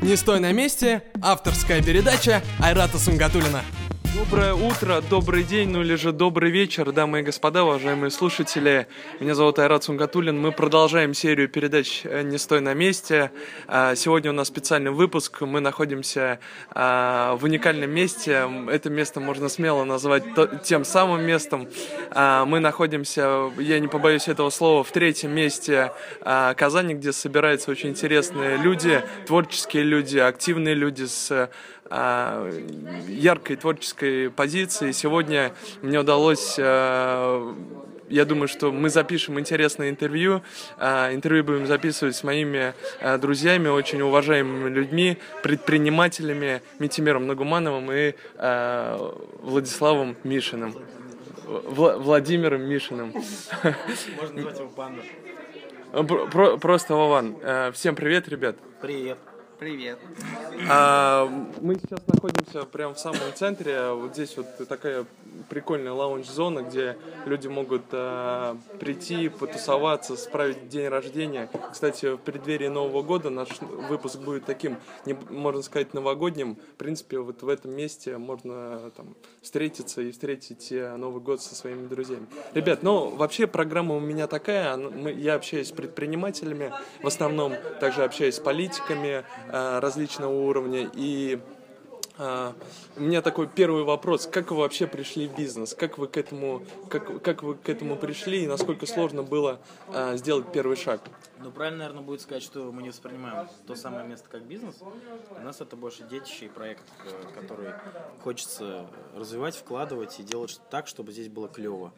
Не стой на месте. Авторская передача Айрата Сунгатулина. Доброе утро, добрый день, ну или же добрый вечер, дамы и господа, уважаемые слушатели. Меня зовут Айрат Сунгатулин. Мы продолжаем серию передач э, «Не стой на месте». А, сегодня у нас специальный выпуск. Мы находимся а, в уникальном месте. Это место можно смело назвать тем самым местом. А, мы находимся, я не побоюсь этого слова, в третьем месте Казани, где собираются очень интересные люди, творческие люди, активные люди с яркой творческой позиции. Сегодня мне удалось а, я думаю, что мы запишем интересное интервью. А, интервью будем записывать с моими друзьями, очень уважаемыми людьми, предпринимателями Митимером Нагумановым и Владиславом Мишиным. Владимиром Мишиным. Можно назвать его Панда. Просто Вован. Всем привет, ребят. Привет. Привет. А, мы сейчас находимся прямо в самом центре. Вот здесь вот такая прикольная лаунж-зона, где люди могут а, прийти, потусоваться, справить день рождения. Кстати, в преддверии Нового года наш выпуск будет таким, не, можно сказать, новогодним. В принципе, вот в этом месте можно там, встретиться и встретить э, Новый год со своими друзьями. Ребят, ну вообще программа у меня такая. Я общаюсь с предпринимателями, в основном также общаюсь с политиками, различного уровня. И э, у меня такой первый вопрос. Как вы вообще пришли в бизнес? Как вы к этому, как, как вы к этому пришли и насколько сложно было э, сделать первый шаг? Ну, правильно, наверное, будет сказать, что мы не воспринимаем то самое место как бизнес. У нас это больше детище и проект, который хочется развивать, вкладывать и делать так, чтобы здесь было клево.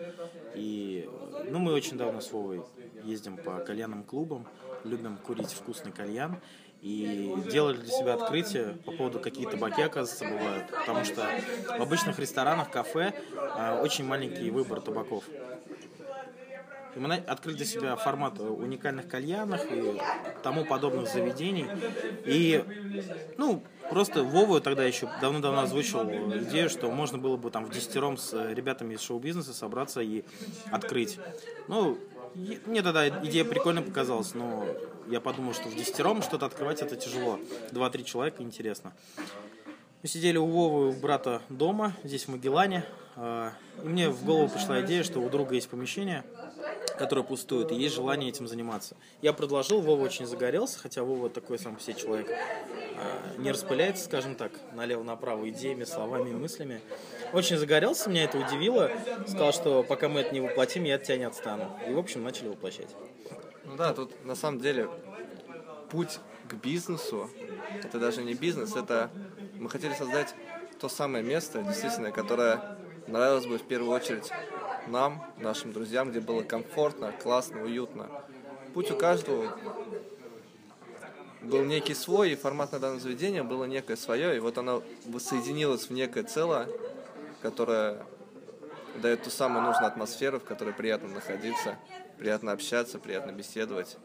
И, ну, мы очень давно с Вовой ездим по кальянным клубам, любим курить вкусный кальян и делали для себя открытие по поводу, какие табаки, оказывается, бывают. Потому что в обычных ресторанах, кафе э, очень маленький выбор табаков. И мы открыли для себя формат уникальных кальянов и тому подобных заведений. И, ну, просто Вова тогда еще давно-давно озвучил идею, что можно было бы там в десятером с ребятами из шоу-бизнеса собраться и открыть. Ну, мне тогда идея прикольно показалась, но я подумал, что в десятером что-то открывать это тяжело. Два-три человека интересно. Мы сидели у Вовы, у брата дома, здесь в Магеллане. А, и мне в голову пришла идея, что у друга есть помещение, которое пустует, и есть желание этим заниматься. Я предложил, Вова очень загорелся, хотя Вова такой сам все человек. А, не распыляется, скажем так, налево-направо идеями, словами, мыслями. Очень загорелся, меня это удивило. Сказал, что пока мы это не воплотим, я от тебя не отстану. И, в общем, начали воплощать. Ну да, тут на самом деле путь к бизнесу, это даже не бизнес, это мы хотели создать то самое место, действительно, которое нравилось бы в первую очередь нам, нашим друзьям, где было комфортно, классно, уютно. Путь у каждого был некий свой, и формат на данном заведении было некое свое, и вот оно соединилось в некое целое, которое дает ту самую нужную атмосферу, в которой приятно находиться, приятно общаться, приятно беседовать,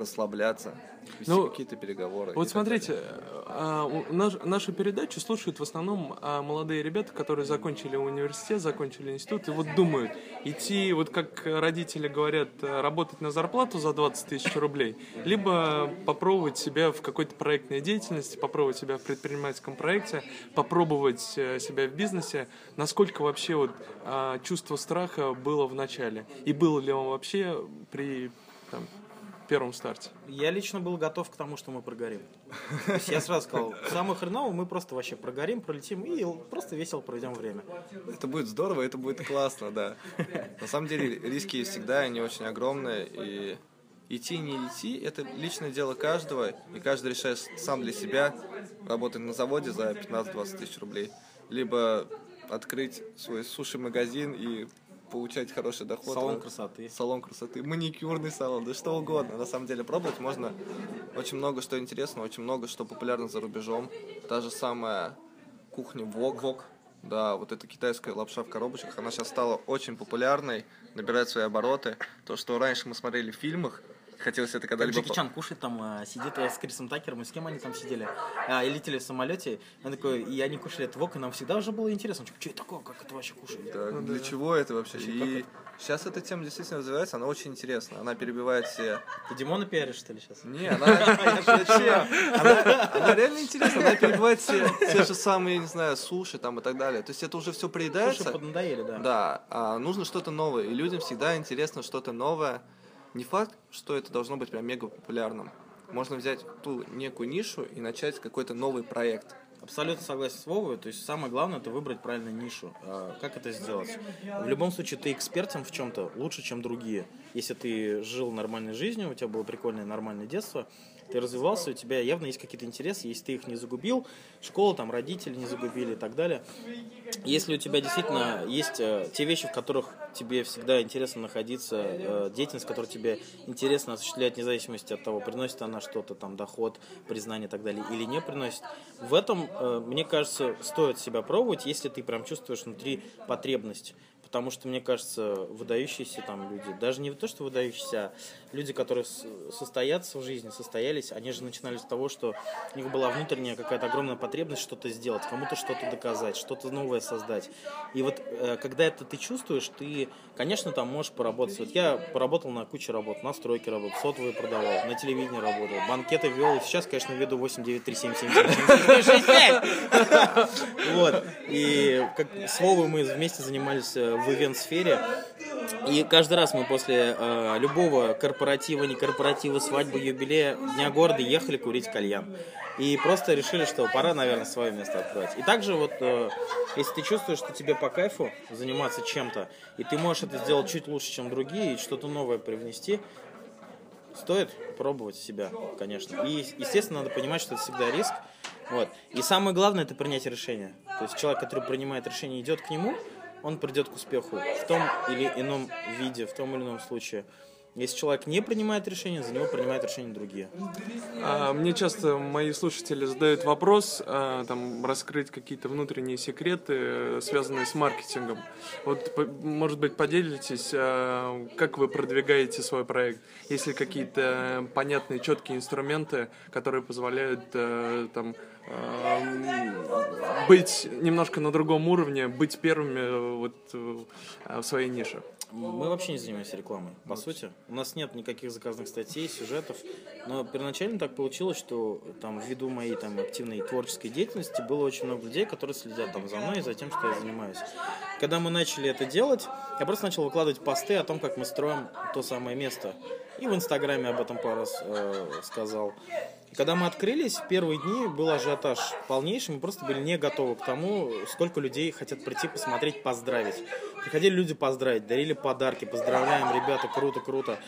расслабляться вести ну, какие-то переговоры. Вот смотрите, а, наш, нашу передачу слушают в основном а, молодые ребята, которые закончили университет, закончили институт, и вот думают, идти, вот как родители говорят, работать на зарплату за 20 тысяч рублей, либо попробовать себя в какой-то проектной деятельности, попробовать себя в предпринимательском проекте, попробовать э, себя в бизнесе, насколько вообще вот а, чувство страха было в начале, и было ли он вообще при там, первом старте? Я лично был готов к тому, что мы прогорим. То есть я сразу сказал, самое хреново, мы просто вообще прогорим, пролетим и просто весело проведем время. Это будет здорово, это будет классно, да. На самом деле риски всегда, они очень огромные, и идти не идти, это личное дело каждого, и каждый решает сам для себя работать на заводе за 15-20 тысяч рублей, либо открыть свой суши-магазин и получать хороший доход. Салон красоты. Салон красоты, маникюрный салон, да что угодно. На самом деле пробовать можно очень много что интересного, очень много что популярно за рубежом. Та же самая кухня Вок. Вок. Да, вот эта китайская лапша в коробочках, она сейчас стала очень популярной, набирает свои обороты. То, что раньше мы смотрели в фильмах, хотелось это когда-либо... Джеки Чан кушает там, а, сидит с Крисом Такером, и с кем они там сидели, а, и летели в самолете, он такой, и они кушали это вок, и нам всегда уже было интересно, что это такое, как это вообще кушать? Да, ну, для да. чего это вообще? вообще и Сейчас эта тема действительно развивается, она очень интересна. Она перебивает все... Ты Димона пиаришь, что ли, сейчас? Не, она, зачем? Она, реально интересна, она перебивает все, те же самые, не знаю, суши там и так далее. То есть это уже все приедается. Слушай, поднадоели, да. Да, а нужно что-то новое. И людям всегда интересно что-то новое. Не факт, что это должно быть прям мега популярным. Можно взять ту некую нишу и начать какой-то новый проект. Абсолютно согласен с Вовой. То есть самое главное это выбрать правильную нишу. А Как это сделать? В любом случае ты экспертом в чем-то лучше, чем другие. Если ты жил нормальной жизнью, у тебя было прикольное нормальное детство, ты развивался, у тебя явно есть какие-то интересы, если ты их не загубил, школа, там, родители не загубили и так далее. Если у тебя действительно есть э, те вещи, в которых тебе всегда интересно находиться, э, деятельность, которая тебе интересно осуществлять, вне зависимости от того, приносит она что-то, там, доход, признание и так далее, или не приносит, в этом, э, мне кажется, стоит себя пробовать, если ты прям чувствуешь внутри потребность. Потому что, мне кажется, выдающиеся там люди, даже не то, что выдающиеся, а люди, которые состоятся в жизни, состоялись, они же начинали с того, что у них была внутренняя какая-то огромная потребность что-то сделать, кому-то что-то доказать, что-то новое создать. И вот э, когда это ты чувствуешь, ты, конечно, там можешь поработать. Вот я поработал на куче работ, на стройке работал, сотовые продавал, на телевидении работал, банкеты вел, сейчас, конечно, веду 8 9 3 7 7 7 7 6 5. Вот. И как с Вовой мы вместе занимались э, в ивент-сфере. И каждый раз мы после э, любого корпоратива, не корпоратива, свадьбы, юбилея, Дня города ехали курить кальян. И просто решили, что пора, наверное, свое место открывать. И также вот, э, если ты чувствуешь, что тебе по кайфу заниматься чем-то, и ты можешь это сделать чуть лучше, чем другие, и что-то новое привнести, стоит пробовать себя, конечно. И, естественно, надо понимать, что это всегда риск. Вот. И самое главное это принять решение. То есть человек, который принимает решение, идет к нему, он придет к успеху в том или ином виде, в том или ином случае. Если человек не принимает решение, за него принимают решения другие. А, Мне часто мои слушатели задают вопрос, а, там, раскрыть какие-то внутренние секреты, э, связанные с маркетингом. Вот, по- может быть, поделитесь, а, как вы продвигаете свой проект? Есть ли какие-то понятные, четкие инструменты, которые позволяют э, там, а, быть немножко на другом уровне, быть первыми э, вот, в своей нише? Мы вообще не занимаемся рекламой, по сути. У нас нет никаких заказанных статей, сюжетов. Но первоначально так получилось, что там ввиду моей там активной творческой деятельности было очень много людей, которые следят там за мной и за тем, что я занимаюсь. Когда мы начали это делать, я просто начал выкладывать посты о том, как мы строим то самое место. И в Инстаграме об этом пару раз э, сказал. Когда мы открылись, в первые дни был ажиотаж полнейший, мы просто были не готовы к тому, сколько людей хотят прийти посмотреть, поздравить. Приходили люди поздравить, дарили подарки, поздравляем, ребята, круто, круто.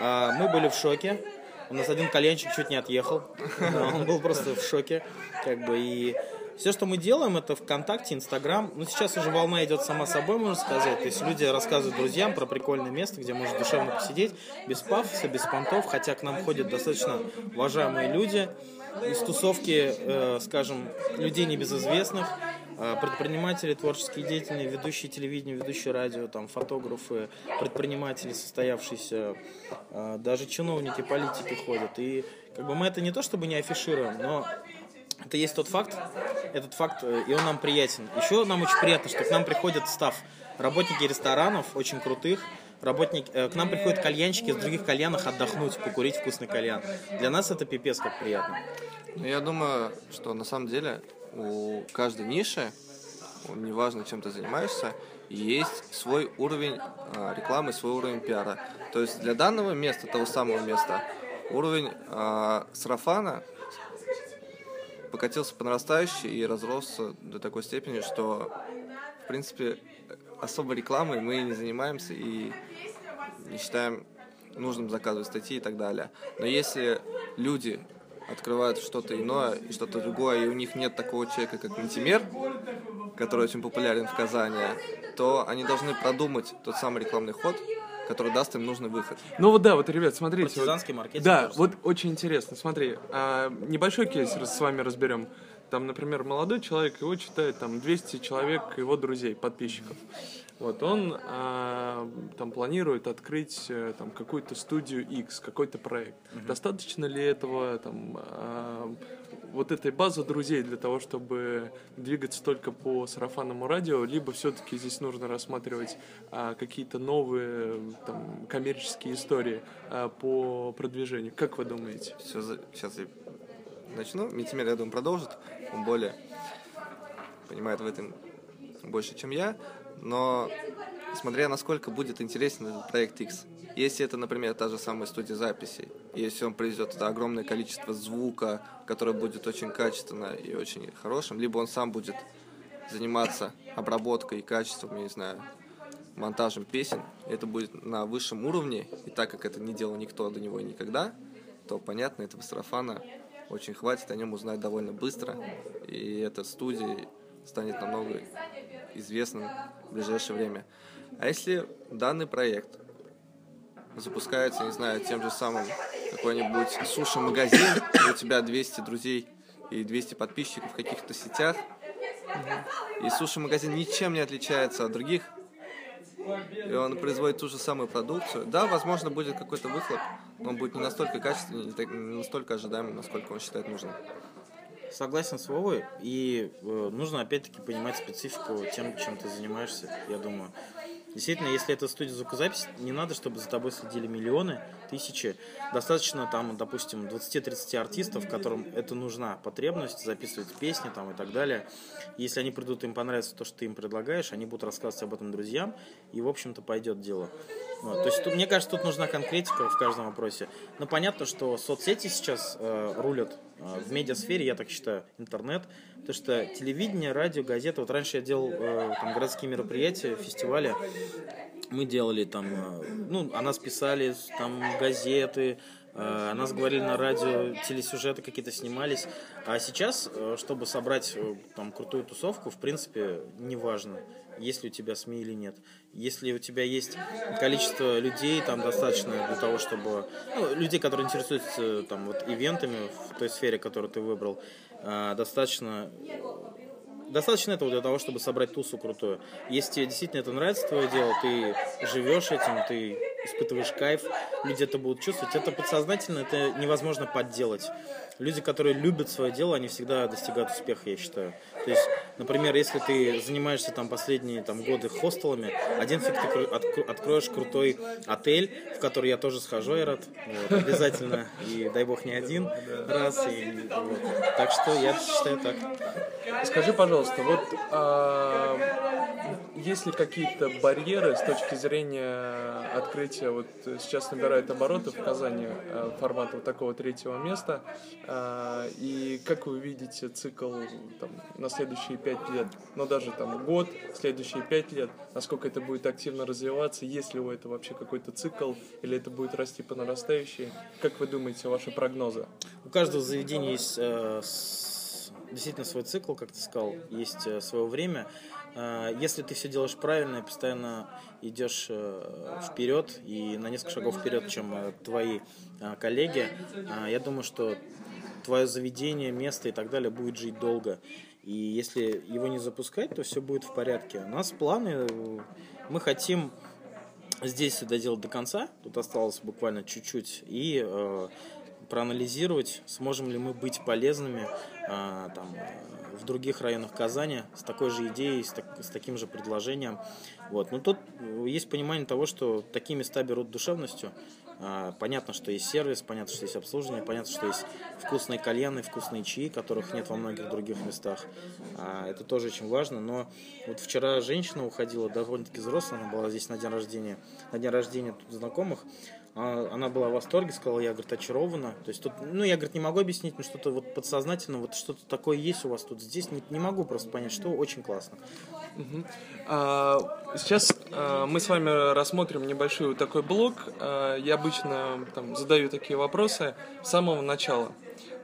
А мы были в шоке, у нас один кальянчик чуть не отъехал, он был просто в шоке, как бы, и все, что мы делаем, это ВКонтакте, Инстаграм. Ну, сейчас уже волна идет сама собой, можно сказать. То есть люди рассказывают друзьям про прикольное место, где можно душевно посидеть, без пафоса, без понтов, хотя к нам ходят достаточно уважаемые люди из тусовки, э, скажем, людей небезызвестных, э, предприниматели, творческие деятели, ведущие телевидение, ведущие радио, там, фотографы, предприниматели, состоявшиеся, э, даже чиновники, политики ходят. И как бы мы это не то чтобы не афишируем, но это есть тот факт, этот факт, э, и он нам приятен. Еще нам очень приятно, что к нам приходит став, работники ресторанов, очень крутых, работники, э, к нам приходят кальянщики с других кальянах отдохнуть, покурить вкусный кальян. Для нас это пипец как приятно. Ну, я думаю, что на самом деле у каждой ниши, неважно, чем ты занимаешься, есть свой уровень а, рекламы, свой уровень пиара. То есть для данного места, того самого места, уровень а, сарафана покатился по нарастающей и разросся до такой степени, что, в принципе, особой рекламой мы не занимаемся и не считаем нужным заказывать статьи и так далее. Но если люди открывают что-то иное и что-то другое, и у них нет такого человека, как Мантимер, который очень популярен в Казани, то они должны продумать тот самый рекламный ход, который даст им нужный выход. Ну вот да, вот, ребят, смотрите. вот- Партизанский маркетинг. Да, тоже. вот очень интересно. Смотри, а, небольшой кейс с вами разберем. Там, например, молодой человек, его читает там 200 человек, его друзей, подписчиков. Вот он а, там планирует открыть э, там какую-то студию X, какой-то проект. Достаточно ли этого там а, вот этой базы друзей для того, чтобы двигаться только по сарафанному радио, либо все-таки здесь нужно рассматривать а, какие-то новые там, коммерческие истории а, по продвижению. Как вы думаете? Все, сейчас я начну. Митимир, я думаю, продолжит. Он более понимает в этом больше, чем я. Но смотря насколько будет интересен этот проект X. Если это, например, та же самая студия записей, если он привезет это огромное количество звука, которое будет очень качественно и очень хорошим, либо он сам будет заниматься обработкой и качеством, я не знаю, монтажем песен, это будет на высшем уровне, и так как это не делал никто до него никогда, то, понятно, этого сарафана очень хватит, о нем узнать довольно быстро, и эта студия станет намного известным в ближайшее время. А если данный проект запускается, не знаю, тем же самым какой-нибудь суши-магазин, у тебя 200 друзей и 200 подписчиков в каких-то сетях, и суши-магазин ничем не отличается от других, и он производит ту же самую продукцию. Да, возможно, будет какой-то выхлоп, но он будет не настолько качественный, не настолько ожидаемый, насколько он считает нужным. Согласен с Вовой, и э, нужно опять-таки понимать специфику тем, чем ты занимаешься, я думаю. Действительно, если это студия звукозаписи, не надо, чтобы за тобой следили миллионы, тысячи. Достаточно там, допустим, 20-30 артистов, которым это нужна потребность, записывать песни там и так далее. Если они придут, им понравится то, что ты им предлагаешь, они будут рассказывать об этом друзьям, и, в общем-то, пойдет дело. Вот. То есть, тут, мне кажется, тут нужна конкретика в каждом вопросе. Но понятно, что соцсети сейчас э, рулят в медиасфере, я так считаю, интернет. Потому что телевидение, радио, газеты. Вот раньше я делал э, там, городские мероприятия, фестивали. Мы делали там, э, ну, о нас писали там газеты, о нас говорили на радио, телесюжеты какие-то снимались. А сейчас, э, чтобы собрать э, там крутую тусовку, в принципе, неважно есть ли у тебя СМИ или нет. Если у тебя есть количество людей там достаточно для того, чтобы... Ну, людей, которые интересуются там вот ивентами в той сфере, которую ты выбрал, э, достаточно достаточно этого для того, чтобы собрать тусу крутую. Если тебе действительно это нравится, твое дело, ты живешь этим, ты испытываешь кайф, люди это будут чувствовать. Это подсознательно, это невозможно подделать. Люди, которые любят свое дело, они всегда достигают успеха, я считаю. То есть, например, если ты занимаешься там последние там, годы хостелами, один фиг ты откроешь крутой отель, в который я тоже схожу, я рад, вот, обязательно, и дай бог не один раз. И, вот. Так что я считаю так. Скажи, пожалуйста, вот а, есть ли какие-то барьеры с точки зрения открытия, вот сейчас набирает обороты в Казани а, формат вот такого третьего места, и как вы видите цикл там, на следующие пять лет, но даже там год, следующие пять лет, насколько это будет активно развиваться, есть ли у этого вообще какой-то цикл, или это будет расти по нарастающей? Как вы думаете, ваши прогнозы? У каждого заведения есть э, действительно свой цикл, как ты сказал, есть э, свое время. Э, если ты все делаешь правильно и постоянно идешь э, вперед и на несколько шагов вперед, чем э, твои э, коллеги, э, я думаю, что твое заведение, место и так далее будет жить долго. И если его не запускать, то все будет в порядке. У нас планы, мы хотим здесь доделать до конца, тут осталось буквально чуть-чуть, и э, проанализировать, сможем ли мы быть полезными э, там, в других районах Казани с такой же идеей, с, так, с таким же предложением. Вот. Но тут есть понимание того, что такие места берут душевностью, а, понятно, что есть сервис, понятно, что есть обслуживание, понятно, что есть вкусные кальяны, вкусные чаи, которых нет во многих других местах. А, это тоже очень важно. Но вот вчера женщина уходила довольно-таки взрослая, она была здесь на день рождения, на день рождения тут знакомых. А, она была в восторге, сказала, я, говорит, очарована. То есть тут, ну, я, говорит, не могу объяснить, но что-то вот подсознательно, вот что-то такое есть у вас тут здесь, не, не могу просто понять, что очень классно. Угу. А, сейчас а, мы с вами рассмотрим небольшой вот такой блок. А, я обычно там, задаю такие вопросы с самого начала.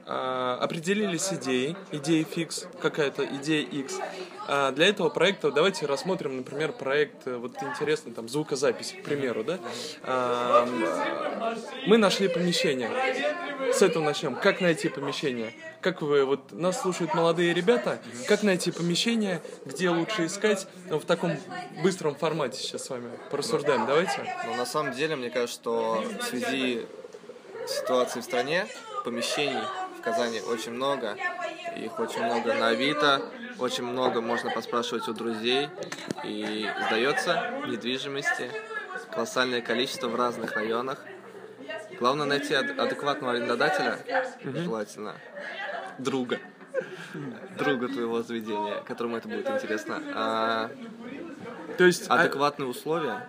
А, определились идеей, идеей фикс, какая-то идея X. А для этого проекта давайте рассмотрим, например, проект, э, вот интересно, там, звукозапись, к примеру, да? А, мы нашли помещение. С этого начнем. Как найти помещение? Как вы, вот нас слушают молодые ребята, как найти помещение, где лучше искать ну, в таком быстром формате сейчас с вами порассуждаем, давайте? Но на самом деле, мне кажется, что в связи с ситуацией в стране, помещений в Казани очень много. Их очень много на Авито, очень много можно поспрашивать у друзей. И сдается недвижимости колоссальное количество в разных районах. Главное найти ад- адекватного арендодателя, желательно друга, друга твоего заведения, которому это будет интересно. А То есть, а- адекватные условия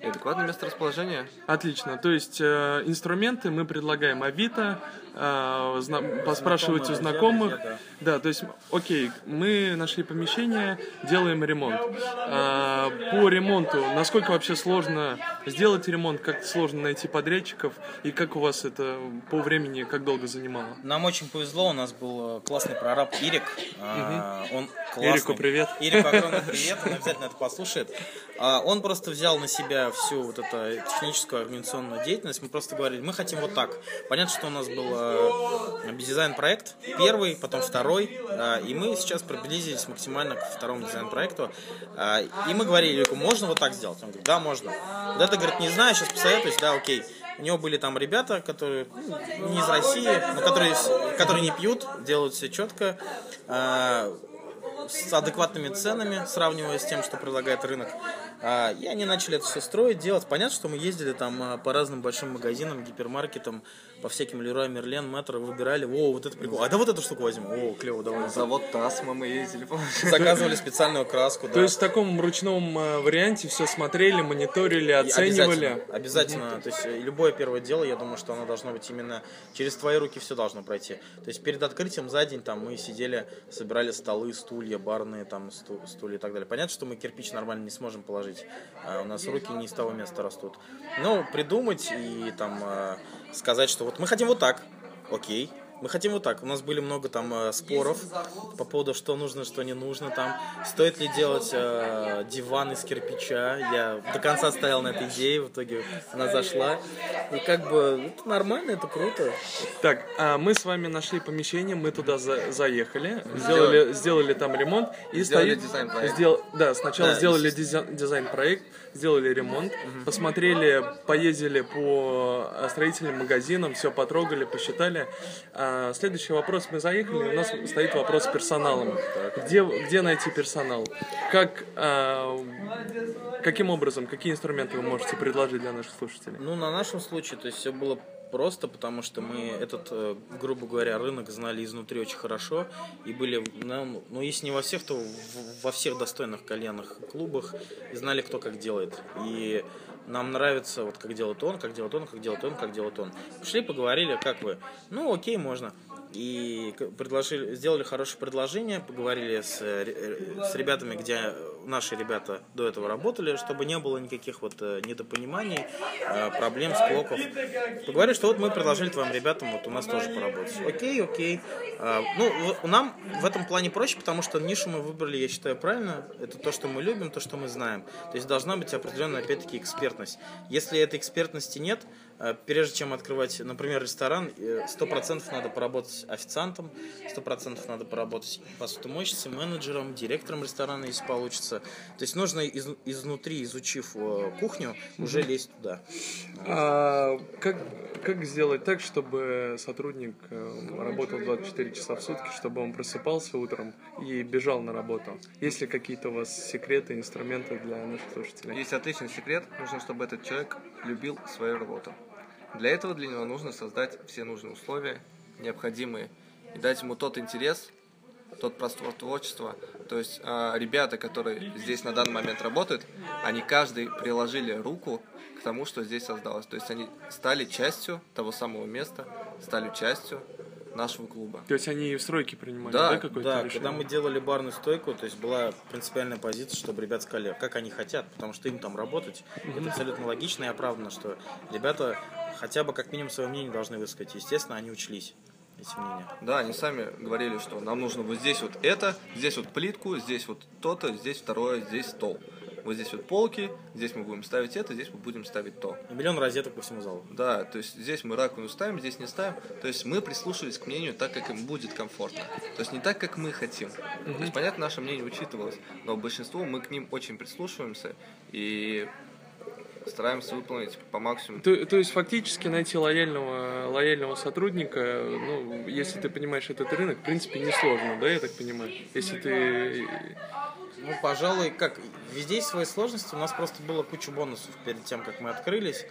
и адекватное место расположения. Отлично. То есть э, инструменты мы предлагаем Авито, э, зна- поспрашивать у знакомых. Да, то есть, окей, мы нашли помещение, делаем ремонт. А, по ремонту, насколько вообще сложно сделать ремонт, как сложно найти подрядчиков и как у вас это по времени, как долго занимало? Нам очень повезло, у нас был э, классный прораб Ирик. А, Он классный. Ирику привет. Ирику огромный привет, он обязательно это послушает. А, Он просто взял на себя всю вот эту техническую организационную деятельность. Мы просто говорили, мы хотим вот так. Понятно, что у нас был э, дизайн-проект, первый, потом второй, а, и мы сейчас приблизились максимально к второму дизайн-проекту. А, И мы говорили Ирику, можно вот так сделать? Он говорит, да, можно. Вот это, говорит, не знаю, сейчас посоветуюсь, да, окей. У него были там ребята, которые ну, не из России, но которые, которые не пьют, делают все четко, с адекватными ценами, сравнивая с тем, что предлагает рынок. А, И они начали это все строить, делать. Понятно, что мы ездили там а, по разным большим магазинам, гипермаркетам, по всяким Леруа Мерлен, Метро, выбирали, о, вот это прикол, а да вот эту штуку возьмем, о, клево, давай. Завод Тасма мы ездили, помнишь? Заказывали специальную краску, да. То есть в таком ручном э, варианте все смотрели, мониторили, оценивали. Обязательно, обязательно. То есть э, любое первое дело, я думаю, что оно должно быть именно через твои руки все должно пройти. То есть перед открытием за день там мы сидели, собирали столы, стулья, барные там сту- стулья и так далее. Понятно, что мы кирпич нормально не сможем положить. А у нас руки не из того места растут. Но придумать и там э, сказать, что вот мы хотим вот так, окей. Мы хотим вот так. У нас были много там э, споров по поводу, что нужно, что не нужно. Там стоит ли делать э, диван из кирпича. Я до конца стоял на этой идее, в итоге она зашла. И как бы это нормально, это круто. Так, а мы с вами нашли помещение, мы туда за- заехали, сделали, сделали там ремонт и Сделали стоит- дизайн-проект. сдел- да, сначала Да, сделали дизай- дизайн-проект, сделали ремонт, посмотрели, поездили по а, строительным магазинам, все потрогали, посчитали. А, следующий вопрос, мы заехали, у нас стоит вопрос с персоналом. Где, где найти персонал? Как, а, каким образом, какие инструменты вы можете предложить для наших слушателей? Ну, на нашем случае, то есть все было просто, потому что мы этот, э, грубо говоря, рынок знали изнутри очень хорошо и были, ну, ну, если не во всех, то во всех достойных коленных клубах и знали, кто как делает. И нам нравится, вот как делает он, как делает он, как делает он, как делает он. Пришли, поговорили, как вы. Ну, окей, можно. И предложили, сделали хорошее предложение, поговорили с, э, ре- с ребятами, где наши ребята до этого работали, чтобы не было никаких вот э, недопониманий, э, проблем, склоков. Поговорили, что вот мы предложили твоим ребятам вот у нас тоже поработать. Окей, окей. А, Ну, нам в этом плане проще, потому что нишу мы выбрали, я считаю, правильно. Это то, что мы любим, то, что мы знаем. То есть должна быть определенная, опять-таки, экспертность. Если этой экспертности нет, прежде чем открывать, например, ресторан, э, сто процентов надо поработать официантом, сто процентов надо поработать посудомойщицей, менеджером, директором ресторана, если получится. То есть нужно из- изнутри, изучив э, кухню, уже лезть туда. А как, как сделать так, чтобы сотрудник э, работал 24 часа в сутки, чтобы он просыпался утром и бежал на работу? Есть ли какие-то у вас секреты, инструменты для наших слушателей? Есть отличный секрет. Нужно, чтобы этот человек любил свою работу. Для этого для него нужно создать все нужные условия, необходимые, и дать ему тот интерес, тот простор творчества. То есть а, ребята, которые здесь на данный момент работают, они каждый приложили руку к тому, что здесь создалось. То есть они стали частью того самого места, стали частью нашего клуба. То есть они и в стройке принимали, Да, да, какое-то Да, решение? когда мы делали барную стойку, то есть была принципиальная позиция, чтобы ребят сказали, как они хотят, потому что им там работать. Это абсолютно логично и оправданно, что ребята хотя бы как минимум свое мнение должны высказать. Естественно, они учлись. эти мнения. Да, они сами говорили, что нам нужно вот здесь вот это, здесь вот плитку, здесь вот то-то, здесь второе, здесь стол. Вот здесь вот полки, здесь мы будем ставить это, здесь мы будем ставить то. И миллион розеток по всему залу. Да, то есть здесь мы раковину ставим, здесь не ставим. То есть мы прислушивались к мнению так, как им будет комфортно. То есть не так, как мы хотим. То есть, понятно, наше мнение учитывалось, но большинство мы к ним очень прислушиваемся и стараемся выполнить по максимуму. То, то есть фактически найти лояльного, лояльного сотрудника, ну, если ты понимаешь этот рынок, в принципе, несложно, да, я так понимаю? Если ты... Ну, пожалуй, как везде есть свои сложности. У нас просто было куча бонусов перед тем, как мы открылись.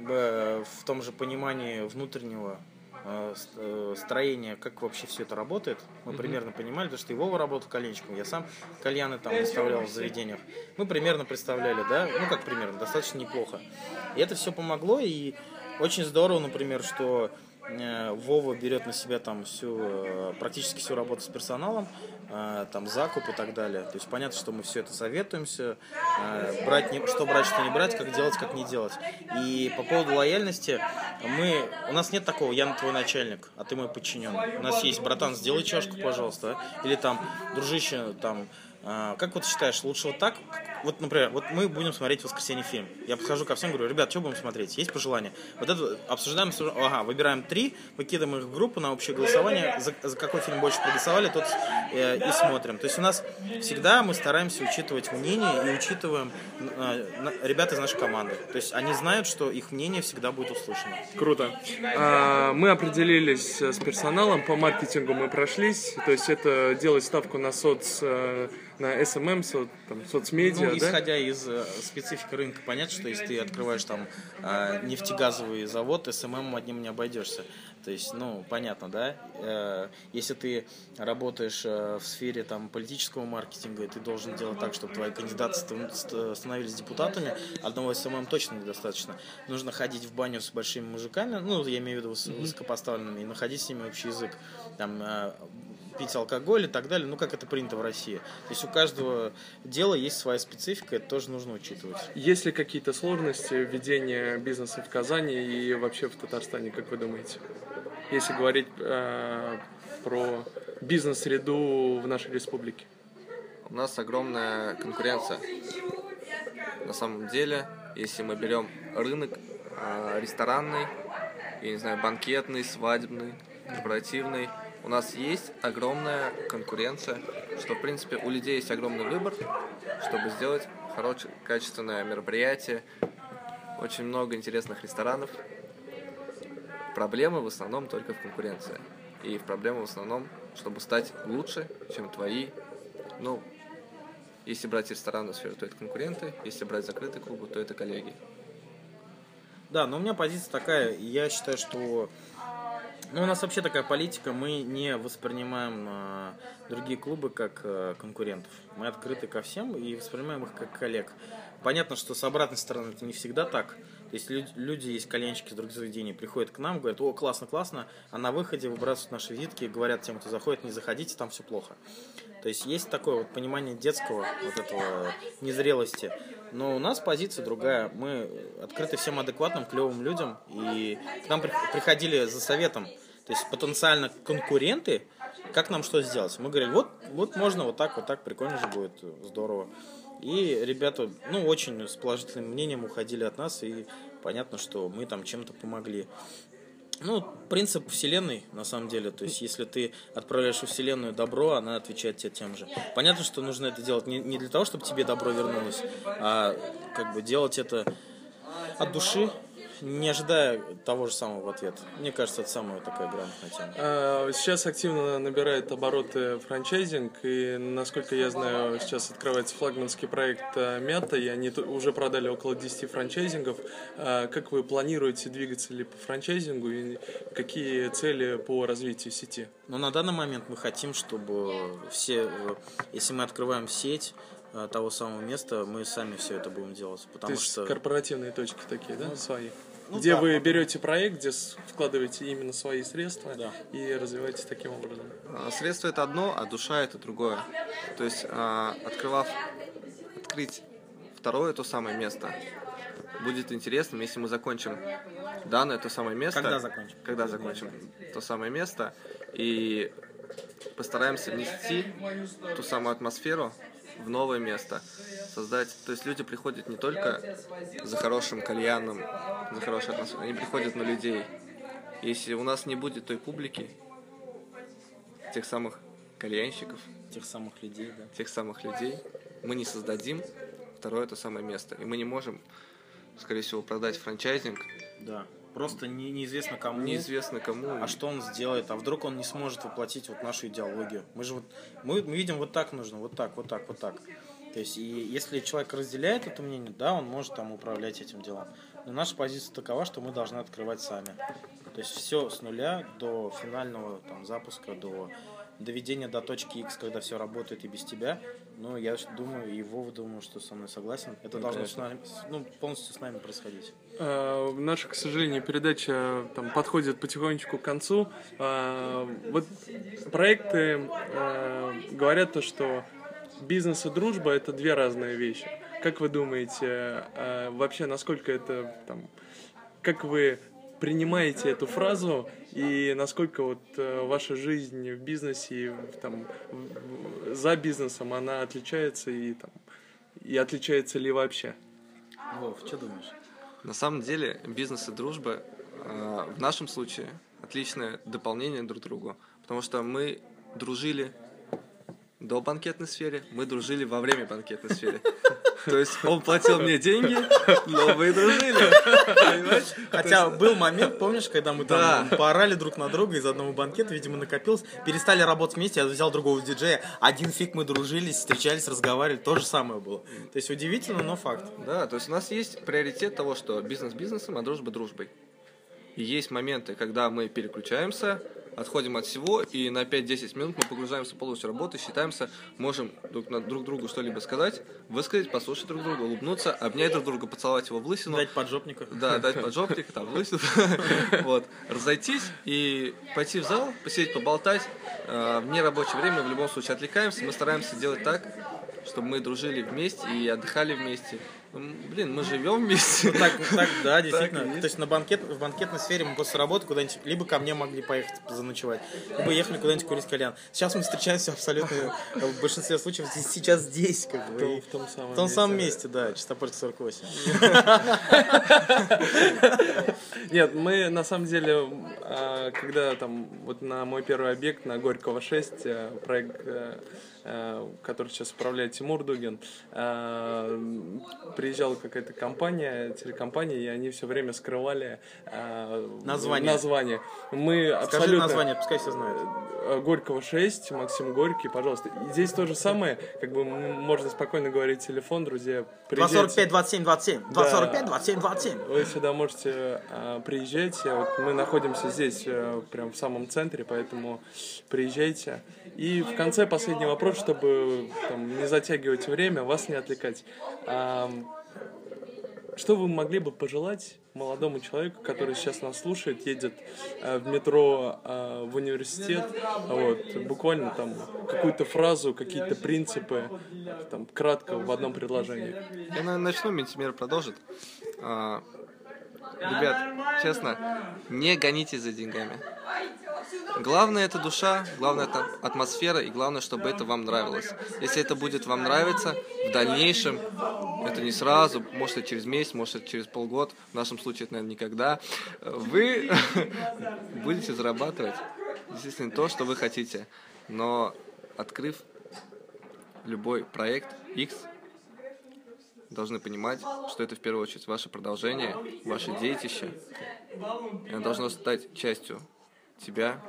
Б- В том же понимании внутреннего э, э, строения, как вообще все это работает. Мы примерно понимали, потому что Вова работал кальянщиком, я сам кальяны там выставлял в заведениях. Мы примерно представляли, да, ну как примерно, достаточно неплохо. И это все помогло, и очень здорово, например, что Вова берет на себя там всю, э, практически всю работу с персоналом, э, там закуп и так далее. То есть понятно, что мы все это советуемся, э, брать не, что брать, что не брать, как делать, как не делать. И по поводу лояльности, мы, у нас нет такого, я твой начальник, а ты мой подчиненный. У нас есть, братан, сделай чашку, пожалуйста. а? Или там, дружище, там, как вот считаешь, лучше вот так? Вот, например, вот мы будем смотреть в воскресенье фильм. Я подхожу ко всем, говорю, ребят, что будем смотреть? Есть пожелания? Вот это обсуждаем, ага, выбираем три, выкидываем их в группу на общее голосование, за, за какой фильм больше проголосовали, тот э, и смотрим. То есть у нас всегда мы стараемся учитывать мнение и учитываем э, ребят из нашей команды. То есть они знают, что их мнение всегда будет услышано. Круто. А, мы определились с персоналом, по маркетингу мы прошлись, то есть это делать ставку на соц, э, на SMM, со- там, соцмедиа, да? исходя из э, специфики рынка, понятно, что если ты открываешь там э, нефтегазовый завод, SMM одним не обойдешься. То есть, ну, понятно, да? Э, если ты работаешь э, в сфере там политического маркетинга, ты должен делать так, чтобы твои кандидаты ста- ст- становились депутатами, одного SMM точно недостаточно. Нужно ходить в баню с большими мужиками, ну, я имею в виду выс- высокопоставленными, и находить с ними общий язык. Там, пить алкоголь и так далее, ну, как это принято в России. То есть у каждого дела есть своя специфика, это тоже нужно учитывать. Есть ли какие-то сложности введения бизнеса в Казани и вообще в Татарстане, как вы думаете? Если говорить э, про бизнес-среду в нашей республике. У нас огромная конкуренция. На самом деле, если мы берем рынок э, ресторанный, я не знаю, банкетный, свадебный, корпоративный, у нас есть огромная конкуренция, что, в принципе, у людей есть огромный выбор, чтобы сделать хорошее, качественное мероприятие, очень много интересных ресторанов. Проблемы в основном только в конкуренции. И в проблема в основном, чтобы стать лучше, чем твои ну, если брать ресторанную сферу, то это конкуренты, если брать закрытые клубы, то это коллеги. Да, но у меня позиция такая, я считаю, что ну, у нас вообще такая политика, мы не воспринимаем э, другие клубы как э, конкурентов. Мы открыты ко всем и воспринимаем их как коллег. Понятно, что с обратной стороны это не всегда так. То есть лю- люди, есть кальянщики из других заведений, приходят к нам, говорят, о, классно, классно, а на выходе выбрасывают наши визитки, говорят тем, кто заходит, не заходите, там все плохо. То есть есть такое вот понимание детского вот этого незрелости. Но у нас позиция другая. Мы открыты всем адекватным, клевым людям. И к нам при- приходили за советом. То есть потенциально конкуренты, как нам что сделать. Мы говорили, вот, вот можно вот так, вот так, прикольно же будет, здорово. И ребята, ну, очень с положительным мнением уходили от нас, и понятно, что мы там чем-то помогли. Ну, принцип Вселенной, на самом деле. То есть, если ты отправляешь в Вселенную добро, она отвечает тебе тем же. Понятно, что нужно это делать не, не для того, чтобы тебе добро вернулось, а как бы делать это от души, не ожидая того же самого в ответ. Мне кажется, это самая такая грамотная тема. А, Сейчас активно набирает обороты франчайзинг, и, насколько я знаю, сейчас открывается флагманский проект а, Мята, и они уже продали около 10 франчайзингов. А, Как вы планируете двигаться ли по франчайзингу, и какие цели по развитию сети? Но на данный момент мы хотим, чтобы все, э, если мы открываем сеть э, того самого места, мы сами все это будем делать. То Потому есть что... корпоративные точки такие, да, свои? Ну где да, вы берете проект, где вкладываете именно свои средства Да. и развиваете таким образом. А, Средство это одно, а душа это другое. То есть, а, открывав, открыть второе то самое место будет интересным, если мы закончим данное то самое место. Когда закончим? Когда закончим то самое место и постараемся внести ту самую атмосферу в новое место, создать. То есть люди приходят не только за хорошим кальяном, за хорошей атмосферой, они приходят на людей. Если у нас не будет той публики, тех самых кальянщиков, Тех самых людей, да. тех самых людей, мы не создадим второе то самое место. И мы не можем, скорее всего, продать франчайзинг Да. Просто не- неизвестно кому. неизвестно кому. А что он сделает? А вдруг он не сможет воплотить вот нашу идеологию? Мы же вот мы, мы видим вот так нужно, вот так, вот так, вот так. То есть, и если человек разделяет это мнение, да, он может там управлять этим делом. Но наша позиция такова, что мы должны открывать сами. То есть все с нуля до финального там, запуска, до доведения до точки X, когда все работает и без тебя. Ну, я думаю, и Вова думаю, что со мной согласен. Это должно с нами, ну, полностью с нами происходить. Э, Наша, к сожалению, передача там подходит потихонечку к концу. Э, Вот проекты э, говорят то, что бизнес и дружба это две разные вещи. Как вы думаете, вообще насколько это там, как вы принимаете эту фразу и насколько вот э, ваша жизнь в бизнесе и там за бизнесом она отличается и там и отличается ли вообще? Вов, что думаешь? На самом деле бизнес и дружба э, в нашем случае отличное дополнение друг к другу, потому что мы дружили до банкетной сферы, мы дружили во время банкетной сферы. То есть он платил мне деньги, но мы дружили. Понимаешь? Хотя был момент, помнишь, когда мы там Да. поорали друг на друга из одного банкета, видимо, накопилось, перестали работать вместе, я взял другого диджея, один фиг мы дружились, встречались, разговаривали, то же самое было. То есть удивительно, но факт. Да, то есть у нас есть приоритет того, что бизнес бизнесом, а дружба дружбой. И есть моменты, когда мы переключаемся, отходим от всего, и на 5-10 минут мы погружаемся полностью в работу, считаемся, можем друг, на, друг другу что-либо сказать, высказать, послушать друг друга, улыбнуться, обнять друг друга, поцеловать его в лысину. Дать поджопника. Да, дать поджопник, там, лысину. Вот. Разойтись и пойти в зал, посидеть, поболтать. Э, В нерабочее время в любом случае отвлекаемся. Мы стараемся делать так, чтобы мы дружили вместе и отдыхали вместе. Блин, мы живем вместе. Так, так, да, Так действительно. есть. То есть на банкет, в банкетной сфере мы после работы куда-нибудь либо ко мне могли поехать заночевать, либо ехали куда-нибудь курить кальян. Сейчас мы встречаемся абсолютно э, в большинстве случаев здесь- сейчас здесь, как бы. и В том самом В том месте, самом да. месте, да, Чистопольск 48. Нет, мы на самом деле, а, когда там вот на мой первый объект, на Горького 6, э, проект, э, который сейчас управляет Тимур Дугин, э, приезжала какая-то компания, телекомпания, и они все время скрывали э, Название. название. Мы Скажи абсолютно... название, пускай все знают. Э, Горького 6, Максим Горький, пожалуйста. И здесь то же самое, как бы можно спокойно говорить телефон, друзья, приезжайте. 245, 27, 27. 245, 27, 27. Вы сюда можете э, приезжать. Вот мы находимся здесь, э, прям в самом центре, поэтому приезжайте. И в конце последний вопрос, чтобы там, не затягивать время, вас не отвлекать. Ам, что вы могли бы пожелать молодому человеку, который сейчас нас слушает, едет э, в метро э, в университет, вот, буквально там какую-то фразу, какие-то принципы, там, кратко в одном предложении. Я, наверное, начну, Ментимер продолжит. А, Ребят, честно, не гонитесь за деньгами. Главное это душа, главное это атмосфера и главное, чтобы это вам нравилось. Если это будет вам нравиться, в дальнейшем, это не сразу, может это через месяц, может это через полгода, в нашем случае это, наверное, никогда, вы будете зарабатывать, естественно, то, что вы хотите. Но открыв любой проект X, должны понимать, что это в первую очередь ваше продолжение, ваше детище. И оно должно стать частью тебя,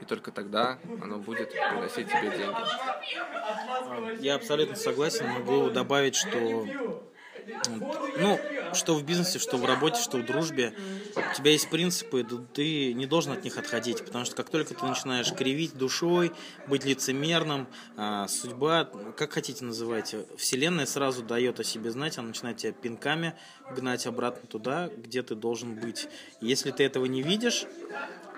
и только тогда оно будет приносить тебе деньги. Я абсолютно согласен. Могу добавить, что ну, что в бизнесе, что в работе, что в дружбе, у тебя есть принципы, ты не должен от них отходить, потому что как только ты начинаешь кривить душой, быть лицемерным, а, судьба, как хотите называйте, вселенная сразу дает о себе знать, она начинает тебя пинками гнать обратно туда, где ты должен быть. Если ты этого не видишь,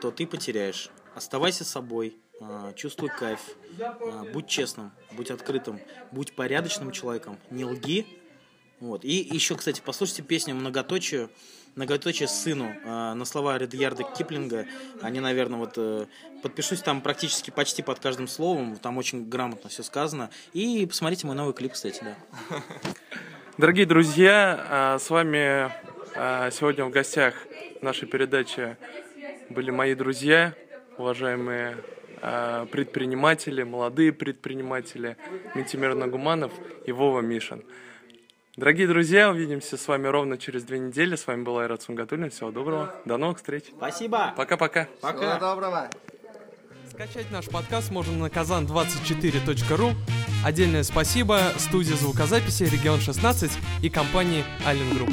то ты потеряешь. Оставайся собой, а, чувствуй кайф, а, будь честным, будь открытым, будь порядочным человеком, не лги, Вот. И еще, кстати, послушайте песню «Многоточие», многоточие сыну э, на слова Редьярда Киплинга. Они, наверное, вот э, подпишусь там практически почти под каждым словом. Там очень грамотно все сказано. И посмотрите мой новый клип, кстати, да. Дорогие друзья, а, с вами а, сегодня в гостях нашей передачи были мои друзья, уважаемые а, предприниматели, молодые предприниматели Митимир Нагуманов и Вова Мишин. Дорогие друзья, увидимся с вами ровно через две недели. С вами был Айрат Сунгатуллин. Всего доброго. До новых встреч. Спасибо. Пока-пока. Всего доброго. Скачать наш подкаст можно на kazan24.ru. Отдельное спасибо студии звукозаписи «Регион 16» и компании «Аллен Групп».